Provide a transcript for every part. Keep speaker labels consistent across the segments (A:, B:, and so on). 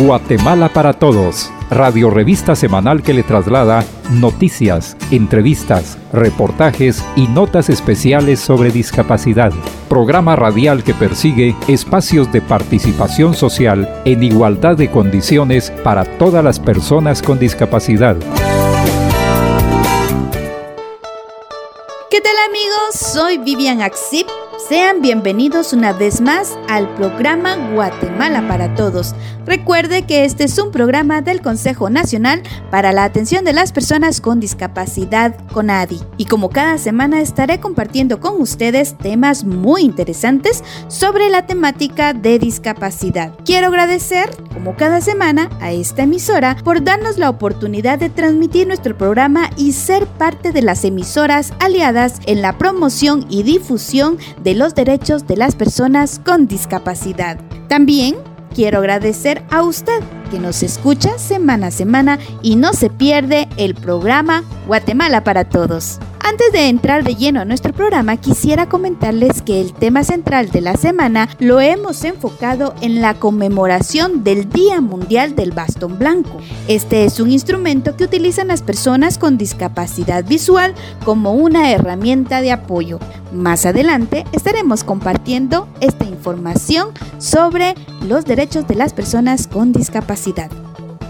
A: Guatemala para Todos, radio revista semanal que le traslada noticias, entrevistas, reportajes y notas especiales sobre discapacidad. Programa radial que persigue espacios de participación social en igualdad de condiciones para todas las personas con discapacidad.
B: ¿Qué tal amigos? Soy Vivian Axip sean bienvenidos una vez más al programa Guatemala para Todos. Recuerde que este es un programa del Consejo Nacional para la Atención de las Personas con Discapacidad, CONADI. Y como cada semana estaré compartiendo con ustedes temas muy interesantes sobre la temática de discapacidad. Quiero agradecer, como cada semana, a esta emisora por darnos la oportunidad de transmitir nuestro programa y ser parte de las emisoras aliadas en la promoción y difusión de los derechos de las personas con discapacidad. También quiero agradecer a usted que nos escucha semana a semana y no se pierde el programa Guatemala para Todos. Antes de entrar de lleno a nuestro programa, quisiera comentarles que el tema central de la semana lo hemos enfocado en la conmemoración del Día Mundial del Bastón Blanco. Este es un instrumento que utilizan las personas con discapacidad visual como una herramienta de apoyo. Más adelante estaremos compartiendo esta información sobre los derechos de las personas con discapacidad.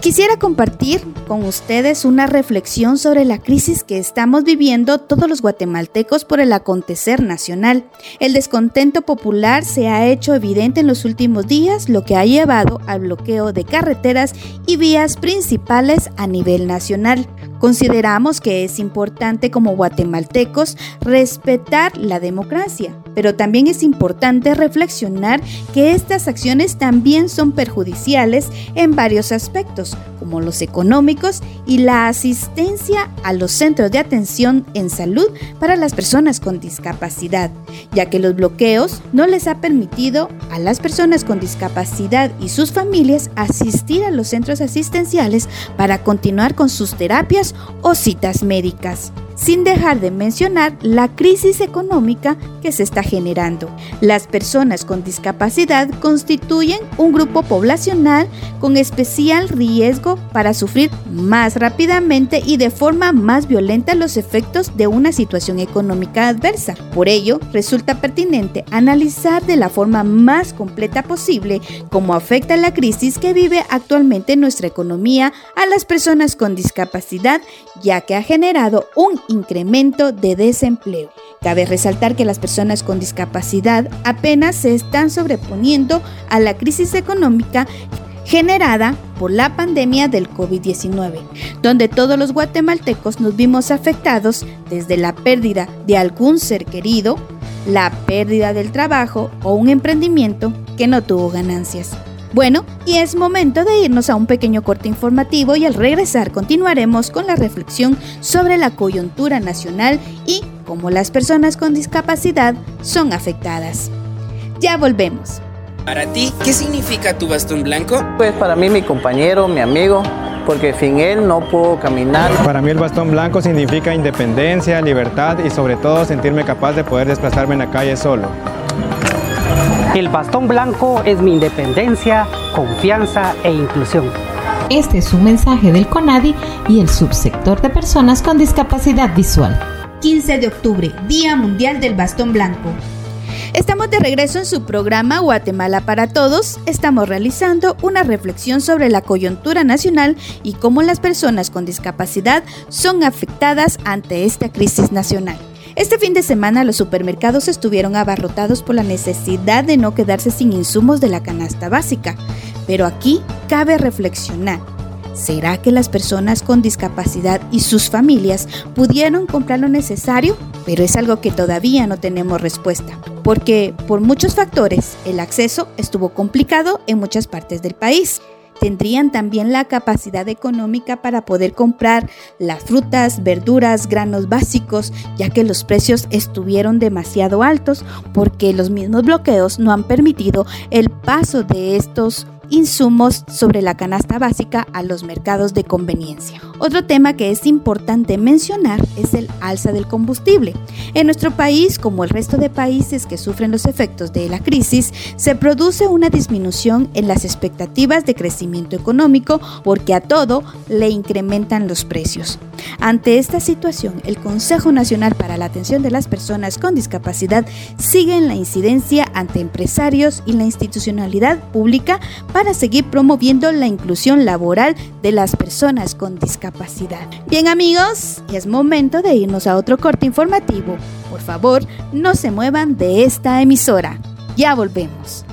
B: Quisiera compartir con ustedes una reflexión sobre la crisis que estamos viviendo todos los guatemaltecos por el acontecer nacional. El descontento popular se ha hecho evidente en los últimos días, lo que ha llevado al bloqueo de carreteras y vías principales a nivel nacional. Consideramos que es importante como guatemaltecos respetar la democracia, pero también es importante reflexionar que estas acciones también son perjudiciales en varios aspectos, como los económicos y la asistencia a los centros de atención en salud para las personas con discapacidad, ya que los bloqueos no les ha permitido a las personas con discapacidad y sus familias asistir a los centros asistenciales para continuar con sus terapias o citas médicas sin dejar de mencionar la crisis económica que se está generando. Las personas con discapacidad constituyen un grupo poblacional con especial riesgo para sufrir más rápidamente y de forma más violenta los efectos de una situación económica adversa. Por ello, resulta pertinente analizar de la forma más completa posible cómo afecta la crisis que vive actualmente nuestra economía a las personas con discapacidad, ya que ha generado un incremento de desempleo. Cabe resaltar que las personas con discapacidad apenas se están sobreponiendo a la crisis económica generada por la pandemia del COVID-19, donde todos los guatemaltecos nos vimos afectados desde la pérdida de algún ser querido, la pérdida del trabajo o un emprendimiento que no tuvo ganancias. Bueno, y es momento de irnos a un pequeño corte informativo y al regresar continuaremos con la reflexión sobre la coyuntura nacional y cómo las personas con discapacidad son afectadas. Ya volvemos.
C: Para ti, ¿qué significa tu bastón blanco?
D: Pues para mí mi compañero, mi amigo, porque sin él no puedo caminar.
E: Para mí el bastón blanco significa independencia, libertad y sobre todo sentirme capaz de poder desplazarme en la calle solo.
F: El bastón blanco es mi independencia, confianza e inclusión.
G: Este es un mensaje del CONADI y el subsector de personas con discapacidad visual.
B: 15 de octubre, Día Mundial del Bastón Blanco. Estamos de regreso en su programa Guatemala para Todos. Estamos realizando una reflexión sobre la coyuntura nacional y cómo las personas con discapacidad son afectadas ante esta crisis nacional. Este fin de semana los supermercados estuvieron abarrotados por la necesidad de no quedarse sin insumos de la canasta básica. Pero aquí cabe reflexionar. ¿Será que las personas con discapacidad y sus familias pudieron comprar lo necesario? Pero es algo que todavía no tenemos respuesta, porque por muchos factores el acceso estuvo complicado en muchas partes del país tendrían también la capacidad económica para poder comprar las frutas, verduras, granos básicos, ya que los precios estuvieron demasiado altos porque los mismos bloqueos no han permitido el paso de estos insumos sobre la canasta básica a los mercados de conveniencia. Otro tema que es importante mencionar es el alza del combustible. En nuestro país, como el resto de países que sufren los efectos de la crisis, se produce una disminución en las expectativas de crecimiento económico porque a todo le incrementan los precios. Ante esta situación, el Consejo Nacional para la Atención de las Personas con Discapacidad sigue en la incidencia ante empresarios y la institucionalidad pública para seguir promoviendo la inclusión laboral de las personas con discapacidad. Bien amigos, es momento de irnos a otro corte informativo. Por favor, no se muevan de esta emisora. Ya volvemos.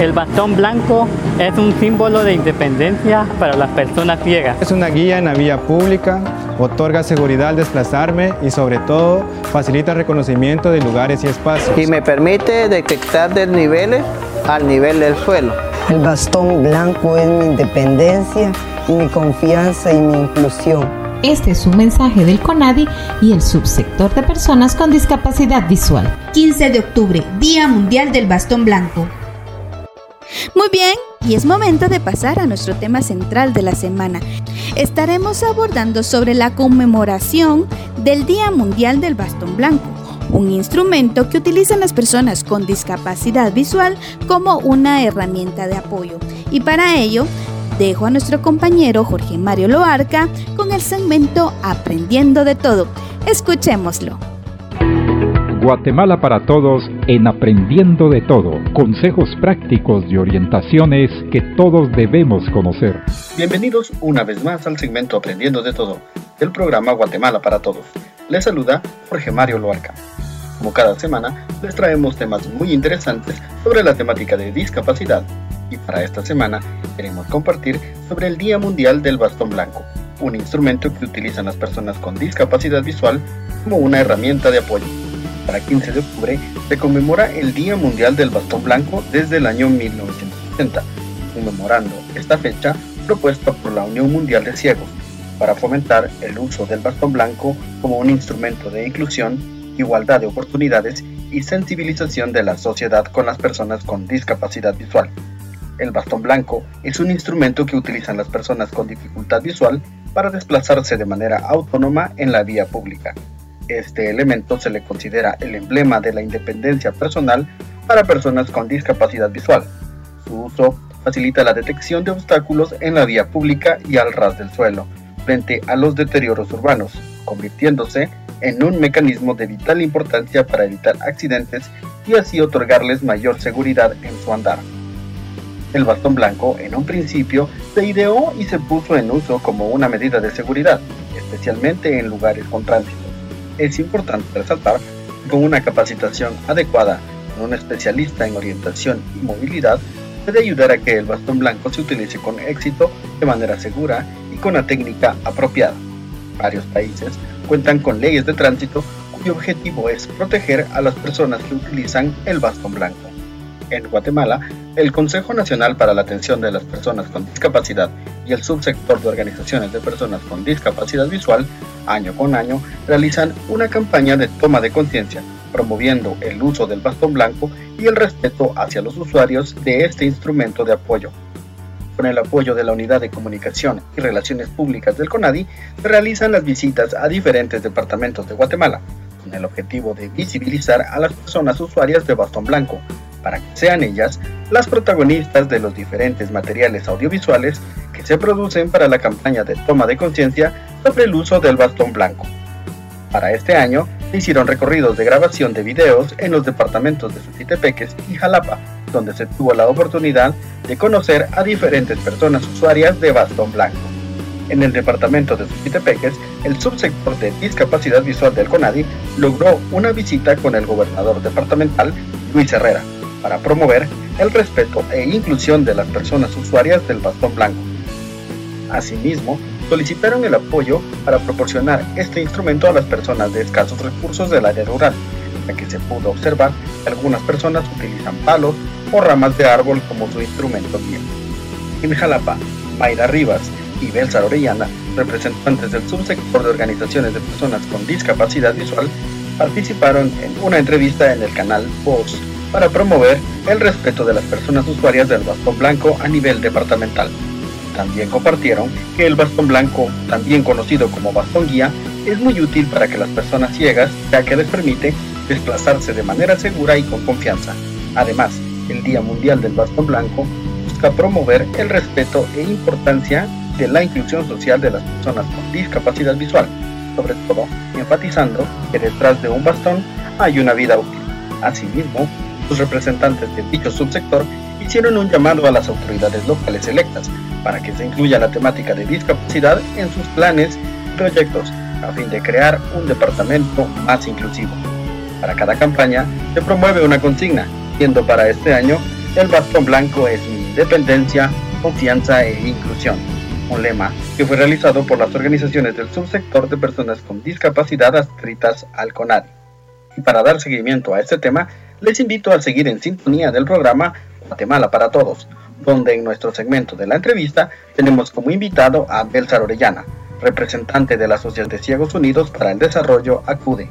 H: El bastón blanco es un símbolo de independencia para las personas ciegas.
E: Es una guía en la vía pública, otorga seguridad al desplazarme y sobre todo facilita el reconocimiento de lugares y espacios.
D: Y me permite detectar desniveles al nivel del suelo.
I: El bastón blanco es mi independencia, mi confianza y mi inclusión.
G: Este es un mensaje del CONADI y el subsector de personas con discapacidad visual.
B: 15 de octubre, Día Mundial del Bastón Blanco. Muy bien, y es momento de pasar a nuestro tema central de la semana. Estaremos abordando sobre la conmemoración del Día Mundial del Bastón Blanco, un instrumento que utilizan las personas con discapacidad visual como una herramienta de apoyo. Y para ello, dejo a nuestro compañero Jorge Mario Loarca con el segmento Aprendiendo de Todo. Escuchémoslo.
A: Guatemala para Todos en Aprendiendo de Todo. Consejos prácticos y orientaciones que todos debemos conocer.
J: Bienvenidos una vez más al segmento Aprendiendo de Todo del programa Guatemala para Todos. Les saluda Jorge Mario Loarca. Como cada semana, les traemos temas muy interesantes sobre la temática de discapacidad. Y para esta semana queremos compartir sobre el Día Mundial del Bastón Blanco, un instrumento que utilizan las personas con discapacidad visual como una herramienta de apoyo para 15 de octubre se conmemora el Día Mundial del Bastón Blanco desde el año 1970, conmemorando esta fecha propuesta por la Unión Mundial de Ciegos para fomentar el uso del bastón blanco como un instrumento de inclusión, igualdad de oportunidades y sensibilización de la sociedad con las personas con discapacidad visual. El bastón blanco es un instrumento que utilizan las personas con dificultad visual para desplazarse de manera autónoma en la vía pública. Este elemento se le considera el emblema de la independencia personal para personas con discapacidad visual. Su uso facilita la detección de obstáculos en la vía pública y al ras del suelo, frente a los deterioros urbanos, convirtiéndose en un mecanismo de vital importancia para evitar accidentes y así otorgarles mayor seguridad en su andar. El bastón blanco, en un principio, se ideó y se puso en uso como una medida de seguridad, especialmente en lugares con tránsito es importante resaltar que con una capacitación adecuada con un especialista en orientación y movilidad puede ayudar a que el bastón blanco se utilice con éxito de manera segura con la técnica apropiada. Varios países cuentan con leyes de tránsito cuyo objetivo es proteger a las personas que utilizan el bastón blanco. En Guatemala, el Consejo Nacional para la Atención de las Personas con Discapacidad y el subsector de organizaciones de personas con discapacidad visual, año con año, realizan una campaña de toma de conciencia, promoviendo el uso del bastón blanco y el respeto hacia los usuarios de este instrumento de apoyo. Con el apoyo de la Unidad de Comunicación y Relaciones Públicas del CONADI, realizan las visitas a diferentes departamentos de Guatemala, con el objetivo de visibilizar a las personas usuarias de bastón blanco, para que sean ellas las protagonistas de los diferentes materiales audiovisuales que se producen para la campaña de toma de conciencia sobre el uso del bastón blanco. Para este año se hicieron recorridos de grabación de videos en los departamentos de Suchitepeques y Jalapa, donde se tuvo la oportunidad de conocer a diferentes personas usuarias de bastón blanco. En el departamento de Suchitepeques, el subsector de discapacidad visual del CONADI logró una visita con el gobernador departamental, Luis Herrera, para promover el respeto e inclusión de las personas usuarias del bastón blanco. Asimismo, solicitaron el apoyo para proporcionar este instrumento a las personas de escasos recursos del área rural, ya que se pudo observar que algunas personas utilizan palos ramas de árbol como su instrumento guía. En Jalapa, Mayra Rivas y Belsa Orellana, representantes del subsector de organizaciones de personas con discapacidad visual, participaron en una entrevista en el canal Voz para promover el respeto de las personas usuarias del bastón blanco a nivel departamental. También compartieron que el bastón blanco, también conocido como bastón guía, es muy útil para que las personas ciegas, ya que les permite desplazarse de manera segura y con confianza. Además, el Día Mundial del Bastón Blanco busca promover el respeto e importancia de la inclusión social de las personas con discapacidad visual, sobre todo enfatizando que detrás de un bastón hay una vida útil. Asimismo, los representantes de dicho subsector hicieron un llamado a las autoridades locales electas para que se incluya la temática de discapacidad en sus planes y proyectos a fin de crear un departamento más inclusivo. Para cada campaña se promueve una consigna, siendo para este año el bastón blanco es independencia, confianza e inclusión, un lema que fue realizado por las organizaciones del subsector de personas con discapacidad adscritas al CONADI. Y para dar seguimiento a este tema, les invito a seguir en sintonía del programa Guatemala para Todos, donde en nuestro segmento de la entrevista tenemos como invitado a Belsar Orellana, representante de la Asociación de Ciegos Unidos para el Desarrollo ACUDE.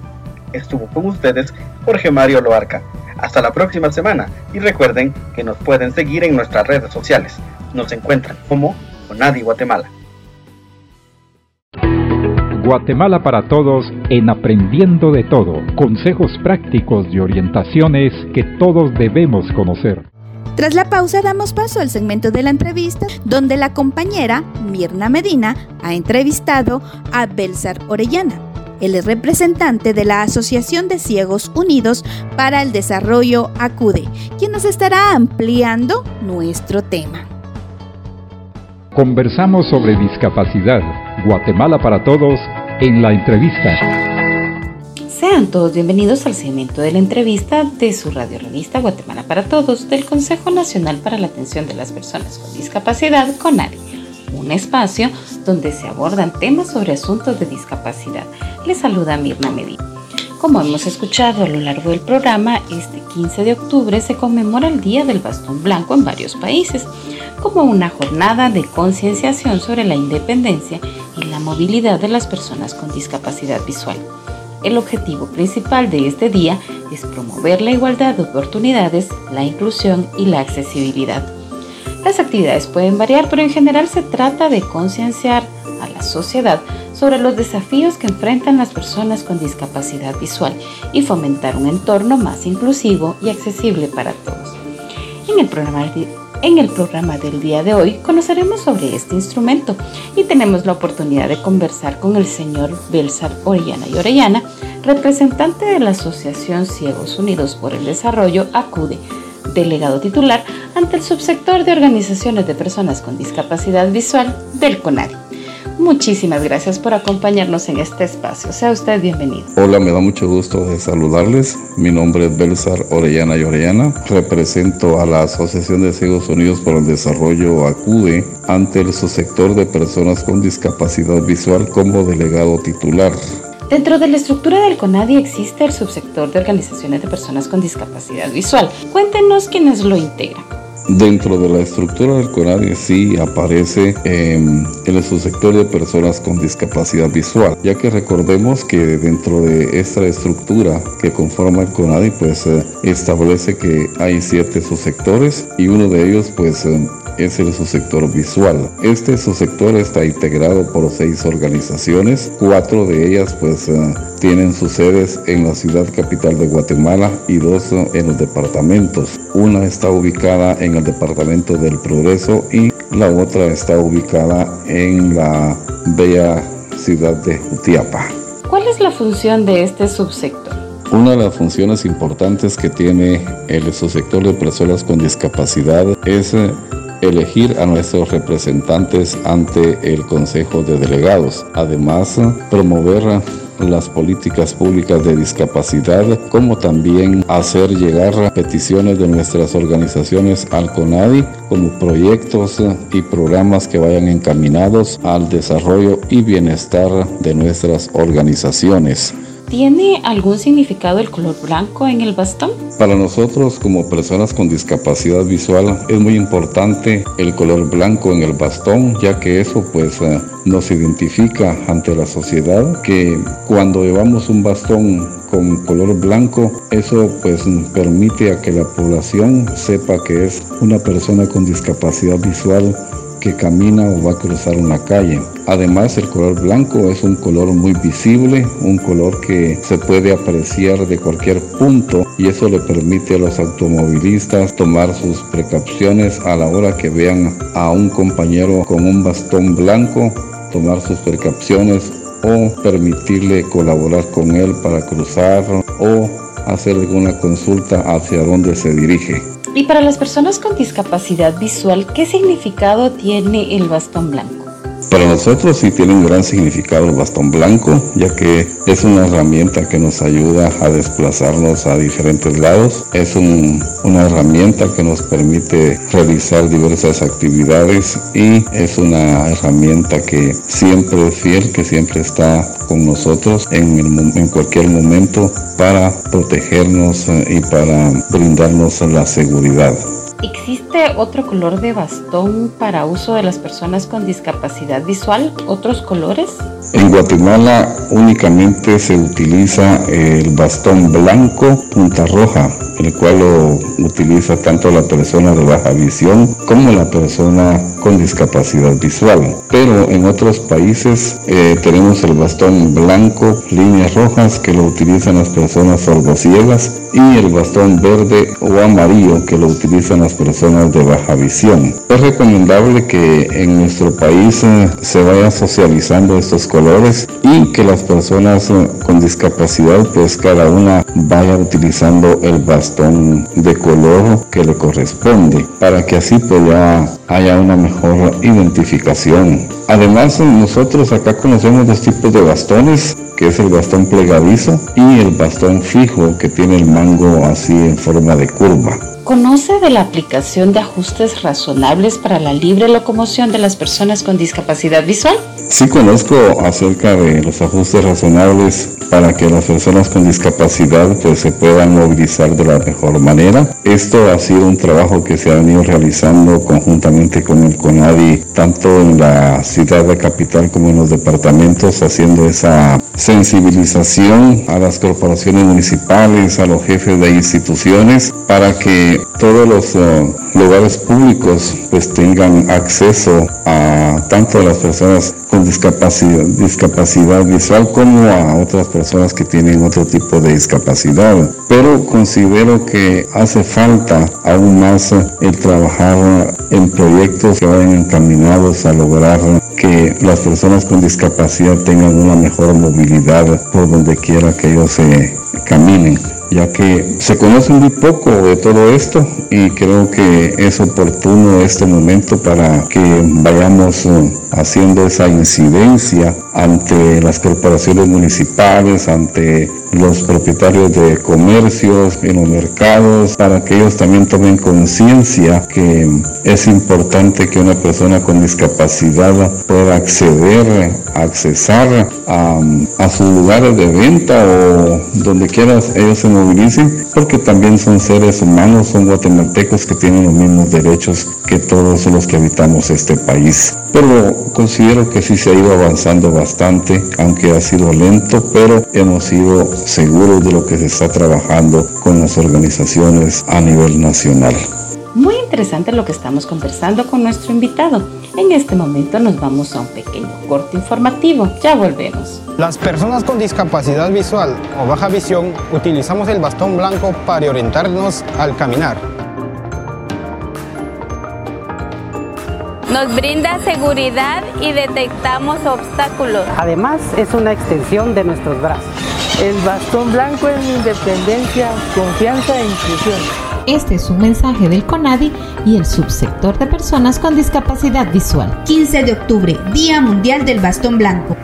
J: Estuvo con ustedes Jorge Mario Loarca. Hasta la próxima semana y recuerden que nos pueden seguir en nuestras redes sociales. Nos encuentran como Conadi Guatemala.
A: Guatemala para todos en Aprendiendo de Todo. Consejos prácticos y orientaciones que todos debemos conocer.
B: Tras la pausa damos paso al segmento de la entrevista donde la compañera Mirna Medina ha entrevistado a Belsar Orellana. Él es representante de la Asociación de Ciegos Unidos para el Desarrollo ACUDE, quien nos estará ampliando nuestro tema.
A: Conversamos sobre discapacidad. Guatemala para todos en la entrevista.
K: Sean todos bienvenidos al segmento de la entrevista de su radio revista Guatemala para Todos del Consejo Nacional para la Atención de las Personas con Discapacidad, CONARI, un espacio donde se abordan temas sobre asuntos de discapacidad. Les saluda Mirna Medina. Como hemos escuchado a lo largo del programa, este 15 de octubre se conmemora el Día del Bastón Blanco en varios países, como una jornada de concienciación sobre la independencia y la movilidad de las personas con discapacidad visual. El objetivo principal de este día es promover la igualdad de oportunidades, la inclusión y la accesibilidad. Las actividades pueden variar, pero en general se trata de concienciar a la sociedad sobre los desafíos que enfrentan las personas con discapacidad visual y fomentar un entorno más inclusivo y accesible para todos. En el programa del día de hoy conoceremos sobre este instrumento y tenemos la oportunidad de conversar con el señor Belsar Orellana y Orellana, representante de la Asociación Ciegos Unidos por el Desarrollo, ACUDE, delegado titular ante el subsector de organizaciones de personas con discapacidad visual del CONARI. Muchísimas gracias por acompañarnos en este espacio. Sea usted bienvenido.
L: Hola, me da mucho gusto de saludarles. Mi nombre es Belsar Orellana y Orellana. Represento a la Asociación de Ciegos Unidos por el Desarrollo ACUDE ante el subsector de personas con discapacidad visual como delegado titular.
K: Dentro de la estructura del CONADI existe el subsector de organizaciones de personas con discapacidad visual. Cuéntenos quiénes lo integran.
L: Dentro de la estructura del CONADI sí aparece en el subsector de personas con discapacidad visual, ya que recordemos que dentro de esta estructura que conforma el CONADI pues eh, establece que hay siete subsectores y uno de ellos pues eh, es el subsector visual. Este subsector está integrado por seis organizaciones, cuatro de ellas pues eh, tienen sus sedes en la ciudad capital de Guatemala y dos en los departamentos. Una está ubicada en el departamento del Progreso y la otra está ubicada en la bella ciudad de Utiapa.
K: ¿Cuál es la función de este subsector?
L: Una de las funciones importantes que tiene el subsector de personas con discapacidad es eh, elegir a nuestros representantes ante el Consejo de Delegados. Además, promover las políticas públicas de discapacidad, como también hacer llegar peticiones de nuestras organizaciones al CONADI como proyectos y programas que vayan encaminados al desarrollo y bienestar de nuestras organizaciones.
K: ¿Tiene algún significado el color blanco en el bastón?
L: Para nosotros como personas con discapacidad visual es muy importante el color blanco en el bastón, ya que eso pues eh, nos identifica ante la sociedad que cuando llevamos un bastón con color blanco, eso pues permite a que la población sepa que es una persona con discapacidad visual que camina o va a cruzar una calle. Además, el color blanco es un color muy visible, un color que se puede apreciar de cualquier punto y eso le permite a los automovilistas tomar sus precauciones a la hora que vean a un compañero con un bastón blanco, tomar sus precauciones o permitirle colaborar con él para cruzar o hacer alguna consulta hacia dónde se dirige.
K: Y para las personas con discapacidad visual, ¿qué significado tiene el bastón blanco?
L: Para nosotros sí tiene un gran significado el bastón blanco, ya que es una herramienta que nos ayuda a desplazarnos a diferentes lados. Es una herramienta que nos permite realizar diversas actividades y es una herramienta que siempre es fiel, que siempre está con nosotros en, en cualquier momento para protegernos eh, y para brindarnos la seguridad.
K: ¿Existe otro color de bastón para uso de las personas con discapacidad visual? ¿Otros colores?
L: En Guatemala únicamente se utiliza el bastón blanco punta roja, el cual lo utiliza tanto la persona de baja visión como la persona con discapacidad visual. Pero en otros países eh, tenemos el bastón blanco, líneas rojas, que lo utilizan las personas sordociegas, y el bastón verde o amarillo, que lo utilizan las personas de baja visión. Es recomendable que en nuestro país eh, se vaya socializando estos colores y que las personas eh, con discapacidad, pues cada una vaya utilizando el bastón de color que le corresponde, para que así pues ya haya una mejor identificación. Además, nosotros acá conocemos dos tipos de bastones, que es el bastón plegadizo y el bastón fijo que tiene el mango así en forma de curva.
K: ¿Conoce de la aplicación de ajustes razonables para la libre locomoción de las personas con discapacidad visual?
L: Sí conozco acerca de los ajustes razonables para que las personas con discapacidad pues, se puedan movilizar de la mejor manera. Esto ha sido un trabajo que se ha venido realizando conjuntamente con el CONADI, tanto en la ciudad de capital como en los departamentos, haciendo esa sensibilización a las corporaciones municipales, a los jefes de instituciones, para que todos los eh, lugares públicos pues tengan acceso a tanto a las personas con discapacidad, discapacidad visual como a otras personas que tienen otro tipo de discapacidad. Pero considero que hace falta aún más el trabajar en proyectos que vayan encaminados a lograr que las personas con discapacidad tengan una mejor movilidad por donde quiera que ellos se caminen ya que se conoce muy poco de todo esto y creo que es oportuno este momento para que vayamos eh, haciendo esa incidencia ante las corporaciones municipales, ante los propietarios de comercios, en los mercados, para que ellos también tomen conciencia que es importante que una persona con discapacidad pueda acceder, accesar a, a sus lugares de venta o donde quiera ellos se movilicen, porque también son seres humanos, son guatemaltecos que tienen los mismos derechos que todos los que habitamos este país. Pero considero que sí se ha ido avanzando bastante, aunque ha sido lento, pero hemos sido seguros de lo que se está trabajando con las organizaciones a nivel nacional.
K: Muy interesante lo que estamos conversando con nuestro invitado. En este momento nos vamos a un pequeño corte informativo. Ya volvemos.
E: Las personas con discapacidad visual o baja visión utilizamos el bastón blanco para orientarnos al caminar.
M: Nos brinda seguridad y detectamos obstáculos.
F: Además, es una extensión de nuestros brazos.
N: El bastón blanco es independencia, confianza e inclusión.
G: Este es un mensaje del CONADI y el subsector de personas con discapacidad visual.
B: 15 de octubre, Día Mundial del Bastón Blanco.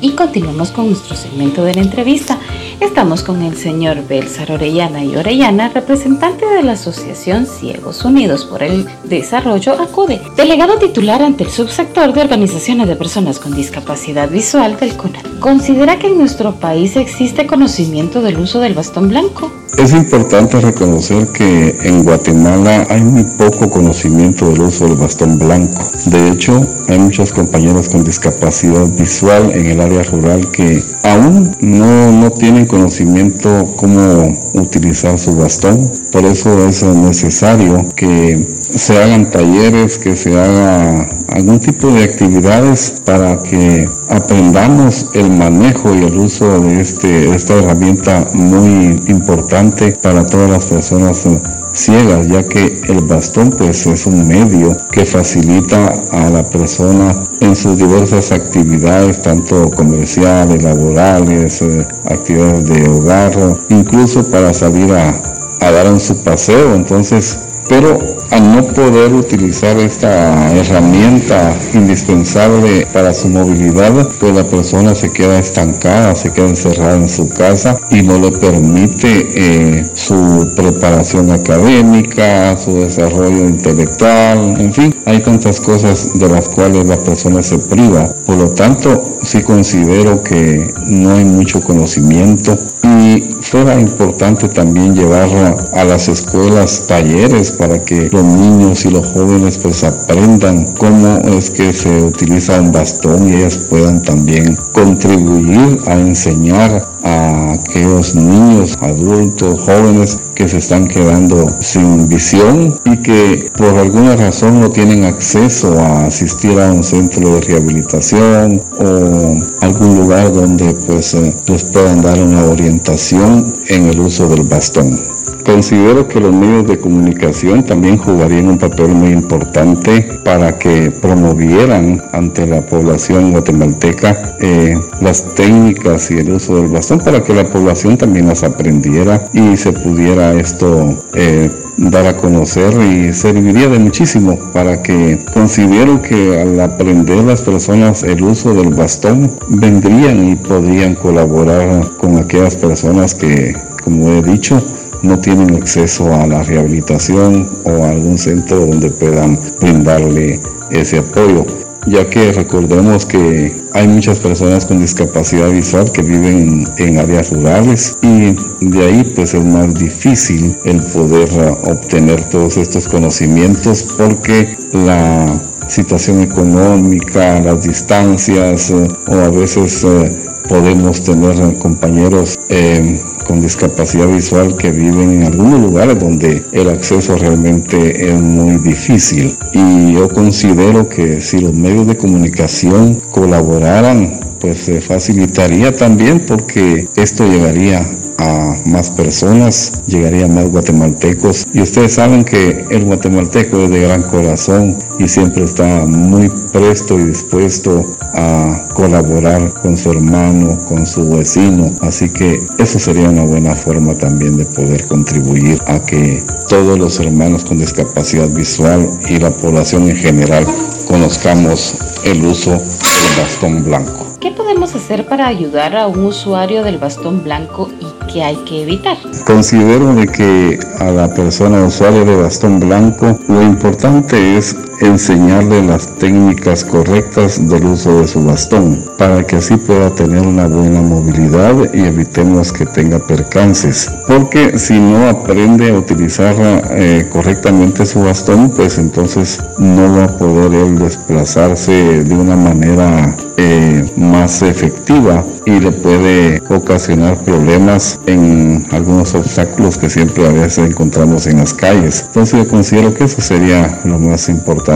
K: Y continuamos con nuestro segmento de la entrevista. Estamos con el señor Belsar Orellana y Orellana, representante de la Asociación Ciegos Unidos por el Desarrollo ACUDE, delegado titular ante el subsector de organizaciones de personas con discapacidad visual del CONAD. ¿Considera que en nuestro país existe conocimiento del uso del bastón blanco?
L: Es importante reconocer que en Guatemala hay muy poco conocimiento del uso del bastón blanco. De hecho, hay muchos compañeros con discapacidad visual en el área rural que aún no, no tienen conocimiento cómo utilizar su bastón. Por eso es necesario que se hagan talleres, que se haga algún tipo de actividades para que aprendamos el manejo y el uso de este, esta herramienta muy importante para todas las personas ciegas, ya que el bastón pues es un medio que facilita a la persona en sus diversas actividades, tanto comerciales, laborales, eh, actividades de hogar, incluso para salir a, a dar en su paseo. Entonces, pero al no poder utilizar esta herramienta indispensable para su movilidad, pues la persona se queda estancada, se queda encerrada en su casa y no le permite eh, su preparación académica, su desarrollo intelectual, en fin, hay tantas cosas de las cuales la persona se priva. Por lo tanto, sí considero que no hay mucho conocimiento y fuera importante también llevar a las escuelas talleres para que los niños y los jóvenes pues aprendan cómo es que se utiliza un bastón y ellas puedan también contribuir a enseñar a aquellos niños, adultos, jóvenes que se están quedando sin visión y que por alguna razón no tienen acceso a asistir a un centro de rehabilitación o algún lugar donde pues eh, les puedan dar una orientación en el uso del bastón. Considero que los medios de comunicación también jugarían un papel muy importante para que promovieran ante la población guatemalteca eh, las técnicas y el uso del bastón para que la población también las aprendiera y se pudiera esto eh, dar a conocer y serviría de muchísimo para que considero que al aprender las personas el uso del bastón vendrían y podrían colaborar con aquellas personas que, como he dicho, no tienen acceso a la rehabilitación o a algún centro donde puedan brindarle ese apoyo ya que recordemos que hay muchas personas con discapacidad visual que viven en áreas rurales y de ahí pues es más difícil el poder obtener todos estos conocimientos porque la situación económica, las distancias o a veces eh, podemos tener compañeros eh, con discapacidad visual que viven en algunos lugares donde el acceso realmente es muy difícil. Y yo considero que si los medios de comunicación colaboraran, pues se facilitaría también porque esto llegaría a más personas, llegaría a más guatemaltecos. Y ustedes saben que el guatemalteco es de gran corazón y siempre está muy presto y dispuesto a colaborar con su hermano, con su vecino. Así que eso sería una buena forma también de poder contribuir a que todos los hermanos con discapacidad visual y la población en general conozcamos el uso del bastón blanco.
K: ¿Qué podemos hacer para ayudar a un usuario del bastón blanco y que hay que evitar?
L: Considero de que a la persona usuaria de bastón blanco lo importante es enseñarle las técnicas correctas del uso de su bastón para que así pueda tener una buena movilidad y evitemos que tenga percances porque si no aprende a utilizar eh, correctamente su bastón pues entonces no va a poder él desplazarse de una manera eh, más efectiva y le puede ocasionar problemas en algunos obstáculos que siempre a veces encontramos en las calles. Entonces yo considero que eso sería lo más importante,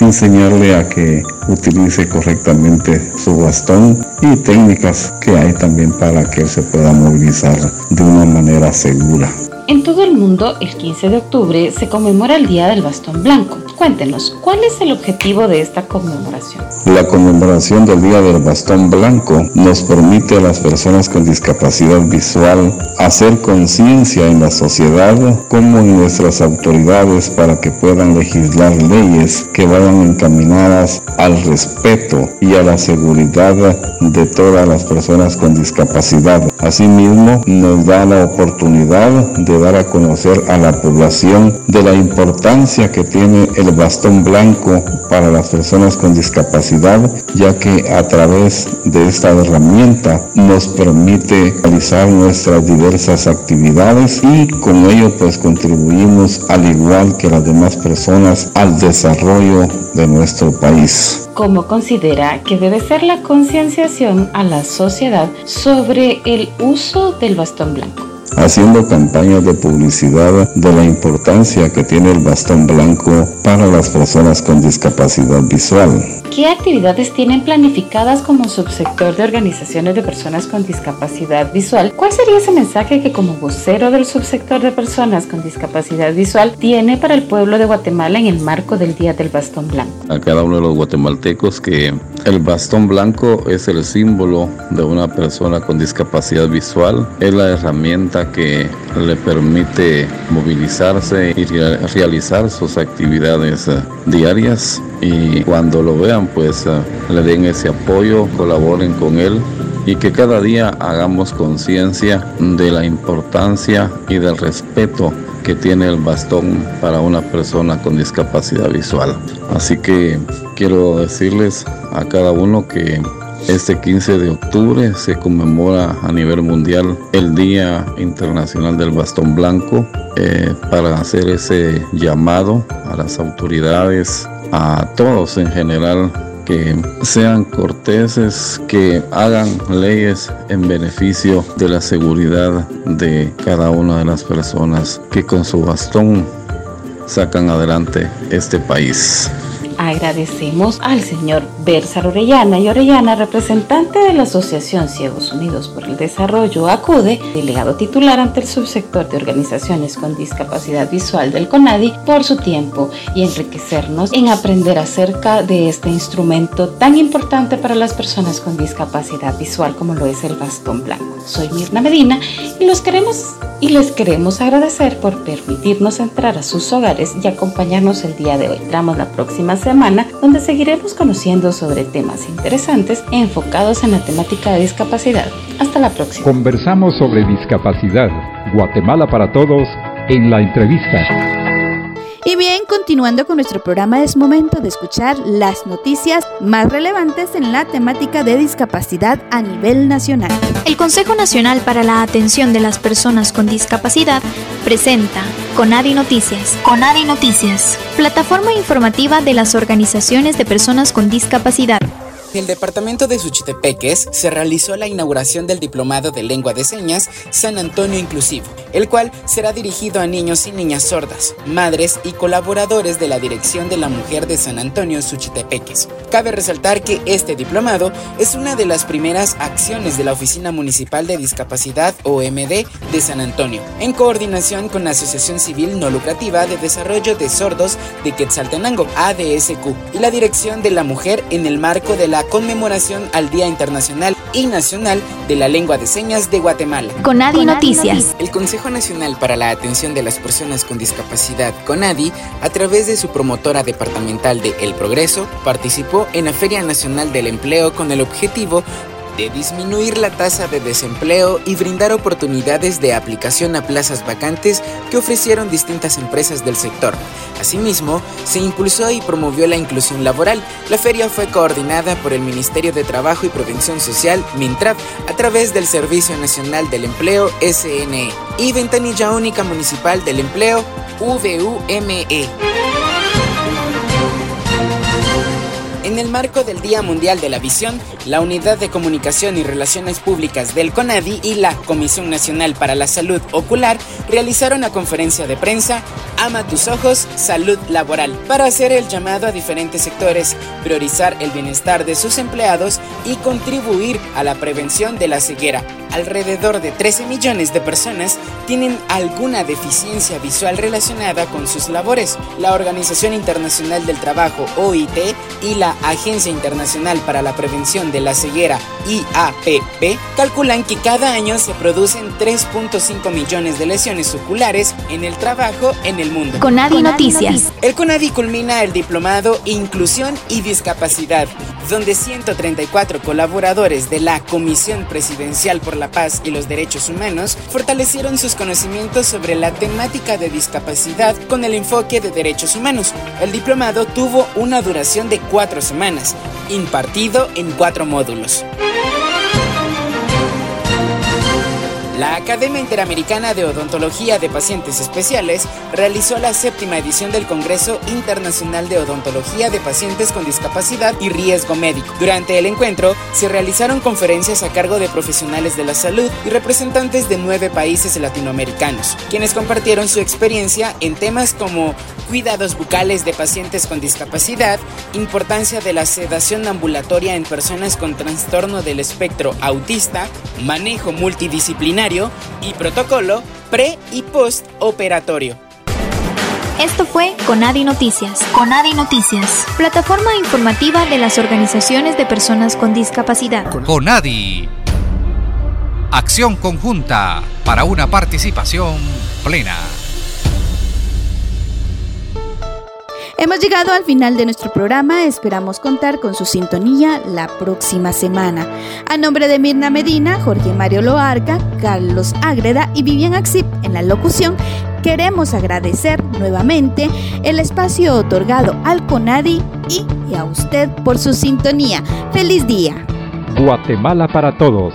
L: enseñarle a que utilice correctamente su bastón y técnicas que hay también para que él se pueda movilizar de una manera segura.
K: En todo el mundo, el 15 de octubre se conmemora el Día del Bastón Blanco. Cuéntenos, ¿cuál es el objetivo de esta conmemoración?
L: La conmemoración del Día del Bastón Blanco nos permite a las personas con discapacidad visual hacer conciencia en la sociedad como en nuestras autoridades para que puedan legislar leyes que vayan encaminadas al respeto y a la seguridad de todas las personas con discapacidad. Asimismo, nos da la oportunidad de dar a conocer a la población de la importancia que tiene el bastón blanco para las personas con discapacidad, ya que a través de esta herramienta nos permite realizar nuestras diversas actividades y con ello pues contribuimos al igual que las demás personas al desarrollo de nuestro país.
K: ¿Cómo considera que debe ser la concienciación a la sociedad sobre el uso del bastón blanco?
L: Haciendo campañas de publicidad de la importancia que tiene el bastón blanco para las personas con discapacidad visual.
K: ¿Qué actividades tienen planificadas como subsector de organizaciones de personas con discapacidad visual? ¿Cuál sería ese mensaje que como vocero del subsector de personas con discapacidad visual tiene para el pueblo de Guatemala en el marco del Día del Bastón Blanco?
L: A cada uno de los guatemaltecos que el bastón blanco es el símbolo de una persona con discapacidad visual, es la herramienta que le permite movilizarse y realizar sus actividades eh, diarias y cuando lo vean pues eh, le den ese apoyo, colaboren con él y que cada día hagamos conciencia de la importancia y del respeto que tiene el bastón para una persona con discapacidad visual. Así que quiero decirles a cada uno que este 15 de octubre se conmemora a nivel mundial el Día Internacional del Bastón Blanco eh, para hacer ese llamado a las autoridades, a todos en general que sean corteses, que hagan leyes en beneficio de la seguridad de cada una de las personas que con su bastón sacan adelante este país.
K: Agradecemos al señor Bersar Orellana y Orellana, representante de la Asociación Ciegos Unidos por el Desarrollo, acude, delegado titular ante el subsector de organizaciones con discapacidad visual del CONADI, por su tiempo y enriquecernos en aprender acerca de este instrumento tan importante para las personas con discapacidad visual como lo es el bastón blanco. Soy Mirna Medina y los queremos y les queremos agradecer por permitirnos entrar a sus hogares y acompañarnos el día de hoy. Entramos la próxima semana donde seguiremos conociendo sobre temas interesantes enfocados en la temática de discapacidad. Hasta la próxima.
A: Conversamos sobre discapacidad. Guatemala para todos en la entrevista.
B: Y bien, continuando con nuestro programa, es momento de escuchar las noticias más relevantes en la temática de discapacidad a nivel nacional.
O: El Consejo Nacional para la Atención de las Personas con Discapacidad presenta Conadi Noticias. Conadi Noticias, plataforma informativa de las organizaciones de personas con discapacidad.
C: El departamento de Suchitepeques se realizó la inauguración del Diplomado de Lengua de Señas San Antonio Inclusivo, el cual será dirigido a niños y niñas sordas, madres y colaboradores de la Dirección de la Mujer de San Antonio Suchitepeques. Cabe resaltar que este diplomado es una de las primeras acciones de la Oficina Municipal de Discapacidad OMD de San Antonio, en coordinación con la Asociación Civil No Lucrativa de Desarrollo de Sordos de Quetzaltenango, ADSQ, y la Dirección de la Mujer en el marco de la conmemoración al Día Internacional y Nacional de la Lengua de Señas de Guatemala.
O: Conadi Noticias.
C: El Consejo Nacional para la Atención de las Personas con Discapacidad, CONADI, a través de su promotora departamental de El Progreso, participó en la Feria Nacional del Empleo con el objetivo de disminuir la tasa de desempleo y brindar oportunidades de aplicación a plazas vacantes que ofrecieron distintas empresas del sector. Asimismo, se impulsó y promovió la inclusión laboral. La feria fue coordinada por el Ministerio de Trabajo y Prevención Social, MINTRAP, a través del Servicio Nacional del Empleo, SNE, y Ventanilla Única Municipal del Empleo, VUME. En el marco del Día Mundial de la Visión, la Unidad de Comunicación y Relaciones Públicas del CONADI y la Comisión Nacional para la Salud Ocular realizaron la conferencia de prensa Ama tus ojos, salud laboral, para hacer el llamado a diferentes sectores, priorizar el bienestar de sus empleados y contribuir a la prevención de la ceguera. Alrededor de 13 millones de personas tienen alguna deficiencia visual relacionada con sus labores. La Organización Internacional del Trabajo, OIT, y la Agencia Internacional para la Prevención de la Ceguera, IAPP, calculan que cada año se producen 3.5 millones de lesiones oculares en el trabajo en el mundo.
O: Conadi Noticias.
C: El Conadi culmina el diplomado Inclusión y Discapacidad, donde 134 colaboradores de la Comisión Presidencial por la Paz y los Derechos Humanos fortalecieron sus conocimientos sobre la temática de discapacidad con el enfoque de derechos humanos. El diplomado tuvo una duración de cuatro semanas, impartido en cuatro módulos. La Academia Interamericana de Odontología de Pacientes Especiales realizó la séptima edición del Congreso Internacional de Odontología de Pacientes con Discapacidad y Riesgo Médico. Durante el encuentro se realizaron conferencias a cargo de profesionales de la salud y representantes de nueve países latinoamericanos, quienes compartieron su experiencia en temas como cuidados bucales de pacientes con discapacidad, importancia de la sedación ambulatoria en personas con trastorno del espectro autista, manejo y protocolo pre y post operatorio.
O: Esto fue Conadi Noticias. Conadi Noticias, plataforma informativa de las organizaciones de personas con discapacidad.
A: Conadi. Acción conjunta para una participación plena.
B: Hemos llegado al final de nuestro programa, esperamos contar con su sintonía la próxima semana. A nombre de Mirna Medina, Jorge Mario Loarca, Carlos Ágreda y Vivian Axip en la locución, queremos agradecer nuevamente el espacio otorgado al CONADI y, a usted por su sintonía. ¡Feliz día!
A: Guatemala para Todos,